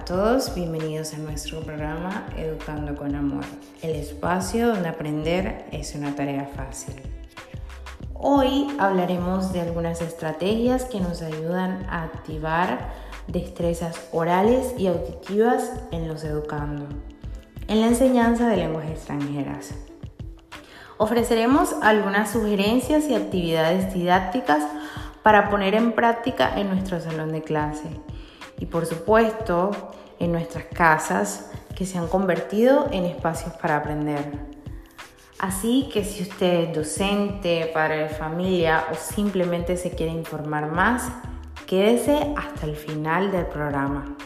a todos, bienvenidos a nuestro programa Educando con Amor, el espacio donde aprender es una tarea fácil. Hoy hablaremos de algunas estrategias que nos ayudan a activar destrezas orales y auditivas en los educando, en la enseñanza de lenguas extranjeras. Ofreceremos algunas sugerencias y actividades didácticas para poner en práctica en nuestro salón de clase y por supuesto en nuestras casas que se han convertido en espacios para aprender. Así que si usted es docente, padre de familia o simplemente se quiere informar más, quédese hasta el final del programa.